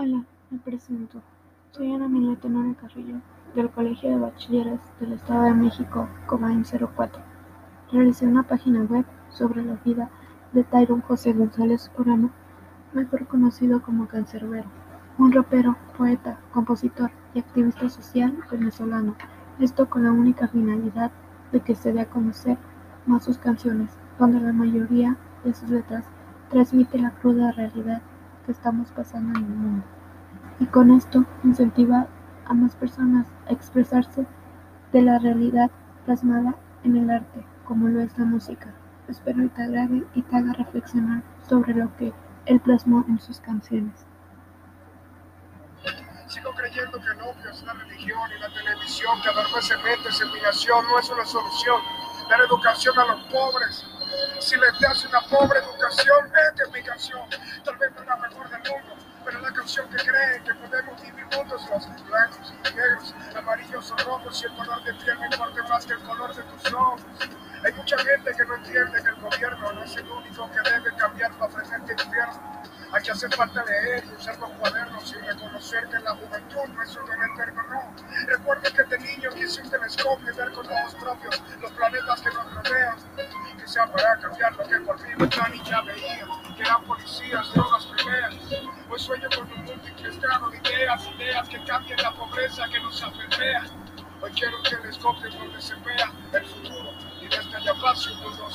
Hola, me presento. Soy Ana Mila Tenore Carrillo, del Colegio de Bachilleres del Estado de México, Cobain 04. Realicé una página web sobre la vida de Tyron José González Orano, mejor conocido como Cancerbero, un rapero, poeta, compositor y activista social venezolano. Esto con la única finalidad de que se dé a conocer más sus canciones, donde la mayoría de sus letras transmite la cruda realidad que estamos pasando en el mundo. Y con esto incentiva a más personas a expresarse de la realidad plasmada en el arte, como lo es la música. Espero y te agrade y te haga reflexionar sobre lo que él plasmó en sus canciones. Sigo creyendo que el opio es la religión y la televisión que en mi nación no es una solución. Dar educación a los pobres. Si les das una pobre educación, es mi canción. Tal vez canción que cree que podemos vivir juntos los blancos negros, amarillos o rojos y el color de piel me importa más que el color de tus ojos. Hay mucha gente que no entiende que el gobierno no es el único que debe cambiar para presente invierno. Aquí hace falta leer y usar los cuadernos y reconocer que la juventud no es un eterno, no. Recuerdo que de niño quise un telescopio y ver con ojos propios los planetas que nos rodean. Que sea para cambiar lo que por mí y ya veía, que eran policías, drogas, Hoy sueño con un mundo incrustado de ideas, ideas que cambien la pobreza que nos afectea. Hoy quiero un telescopio donde se vea el futuro y desde allá pase un mundo.